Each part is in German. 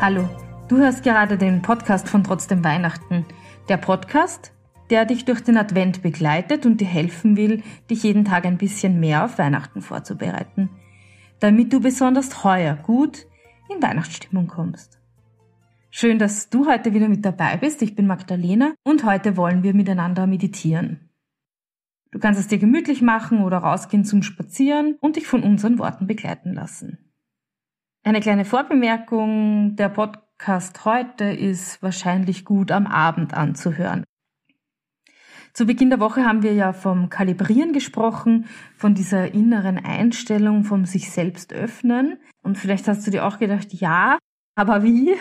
Hallo, du hörst gerade den Podcast von Trotzdem Weihnachten. Der Podcast, der dich durch den Advent begleitet und dir helfen will, dich jeden Tag ein bisschen mehr auf Weihnachten vorzubereiten, damit du besonders heuer gut in Weihnachtsstimmung kommst. Schön, dass du heute wieder mit dabei bist. Ich bin Magdalena und heute wollen wir miteinander meditieren. Du kannst es dir gemütlich machen oder rausgehen zum Spazieren und dich von unseren Worten begleiten lassen. Eine kleine Vorbemerkung, der Podcast heute ist wahrscheinlich gut am Abend anzuhören. Zu Beginn der Woche haben wir ja vom Kalibrieren gesprochen, von dieser inneren Einstellung, vom sich selbst öffnen. Und vielleicht hast du dir auch gedacht, ja, aber wie?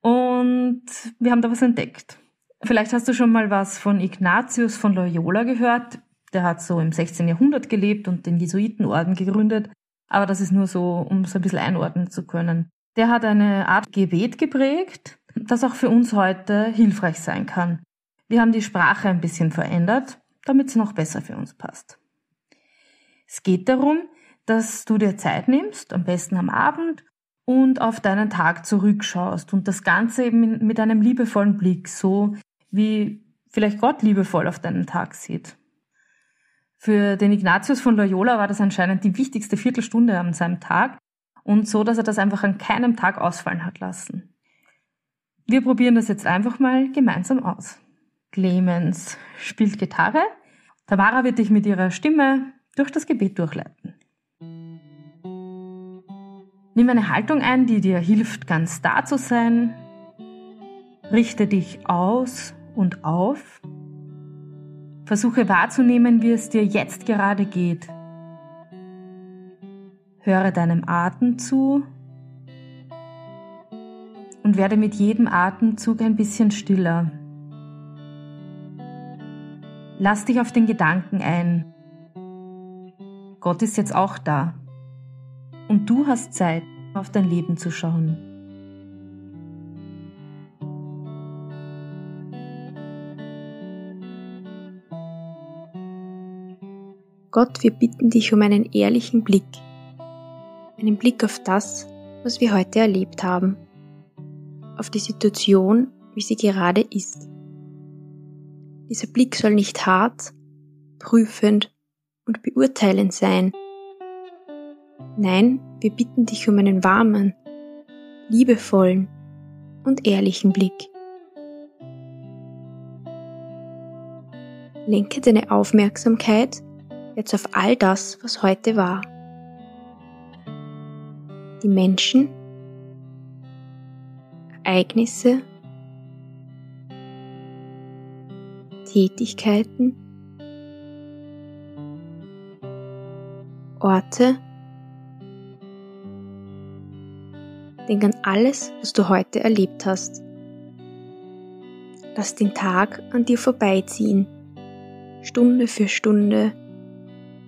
Und wir haben da was entdeckt. Vielleicht hast du schon mal was von Ignatius von Loyola gehört. Der hat so im 16. Jahrhundert gelebt und den Jesuitenorden gegründet aber das ist nur so, um es ein bisschen einordnen zu können. Der hat eine Art Gebet geprägt, das auch für uns heute hilfreich sein kann. Wir haben die Sprache ein bisschen verändert, damit sie noch besser für uns passt. Es geht darum, dass du dir Zeit nimmst, am besten am Abend, und auf deinen Tag zurückschaust und das Ganze eben mit einem liebevollen Blick, so wie vielleicht Gott liebevoll auf deinen Tag sieht. Für den Ignatius von Loyola war das anscheinend die wichtigste Viertelstunde an seinem Tag und so, dass er das einfach an keinem Tag ausfallen hat lassen. Wir probieren das jetzt einfach mal gemeinsam aus. Clemens spielt Gitarre, Tamara wird dich mit ihrer Stimme durch das Gebet durchleiten. Nimm eine Haltung ein, die dir hilft, ganz da zu sein. Richte dich aus und auf Versuche wahrzunehmen, wie es dir jetzt gerade geht. Höre deinem Atem zu und werde mit jedem Atemzug ein bisschen stiller. Lass dich auf den Gedanken ein. Gott ist jetzt auch da. Und du hast Zeit, auf dein Leben zu schauen. Gott, wir bitten dich um einen ehrlichen Blick, einen Blick auf das, was wir heute erlebt haben, auf die Situation, wie sie gerade ist. Dieser Blick soll nicht hart, prüfend und beurteilend sein. Nein, wir bitten dich um einen warmen, liebevollen und ehrlichen Blick. Lenke deine Aufmerksamkeit jetzt auf all das, was heute war. Die Menschen, Ereignisse, Tätigkeiten, Orte, Denk an alles, was du heute erlebt hast. Lass den Tag an dir vorbeiziehen, Stunde für Stunde,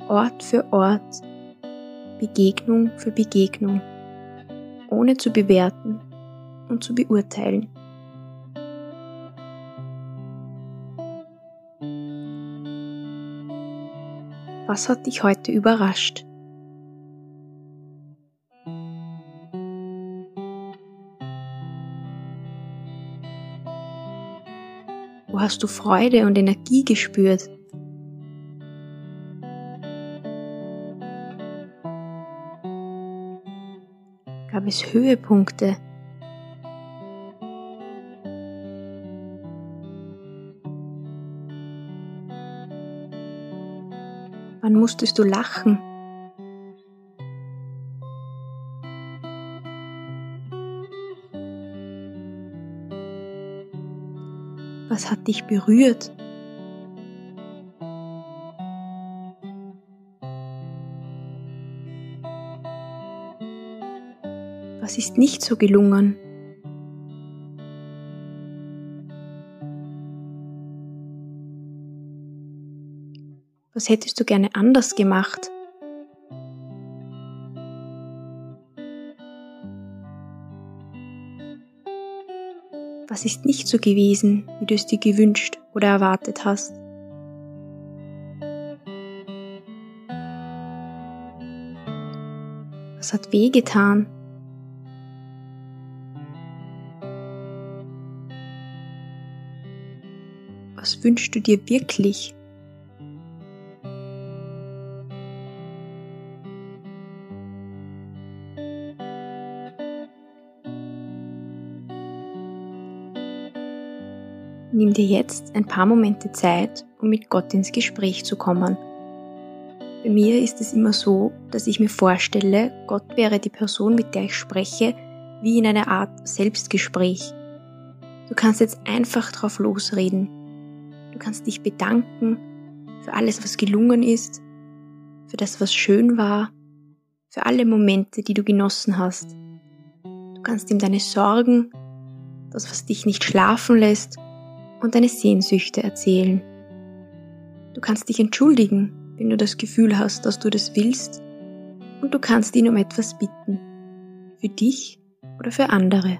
Ort für Ort, Begegnung für Begegnung, ohne zu bewerten und zu beurteilen. Was hat dich heute überrascht? Wo hast du Freude und Energie gespürt? Höhepunkte. Wann musstest du lachen? Was hat dich berührt? Was ist nicht so gelungen? Was hättest du gerne anders gemacht? Was ist nicht so gewesen, wie du es dir gewünscht oder erwartet hast? Was hat wehgetan? Wünschst du dir wirklich? Nimm dir jetzt ein paar Momente Zeit, um mit Gott ins Gespräch zu kommen. Bei mir ist es immer so, dass ich mir vorstelle, Gott wäre die Person, mit der ich spreche, wie in einer Art Selbstgespräch. Du kannst jetzt einfach drauf losreden. Du kannst dich bedanken für alles, was gelungen ist, für das, was schön war, für alle Momente, die du genossen hast. Du kannst ihm deine Sorgen, das, was dich nicht schlafen lässt und deine Sehnsüchte erzählen. Du kannst dich entschuldigen, wenn du das Gefühl hast, dass du das willst, und du kannst ihn um etwas bitten, für dich oder für andere.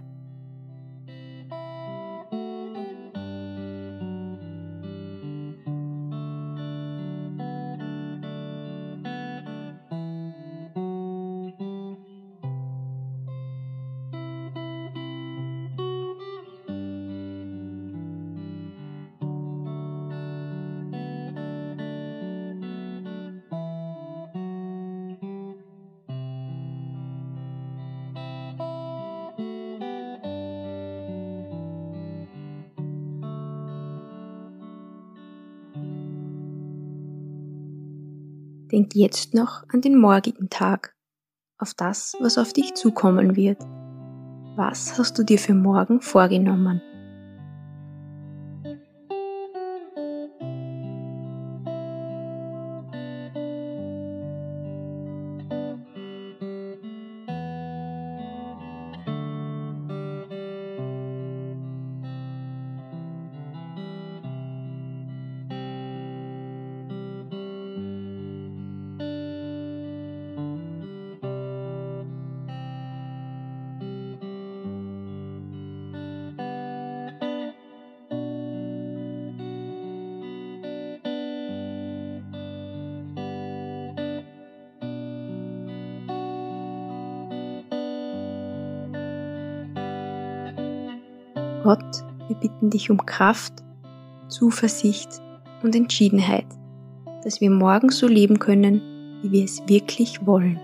Denk jetzt noch an den morgigen Tag, auf das, was auf dich zukommen wird. Was hast du dir für morgen vorgenommen? Gott, wir bitten dich um Kraft, Zuversicht und Entschiedenheit, dass wir morgen so leben können, wie wir es wirklich wollen.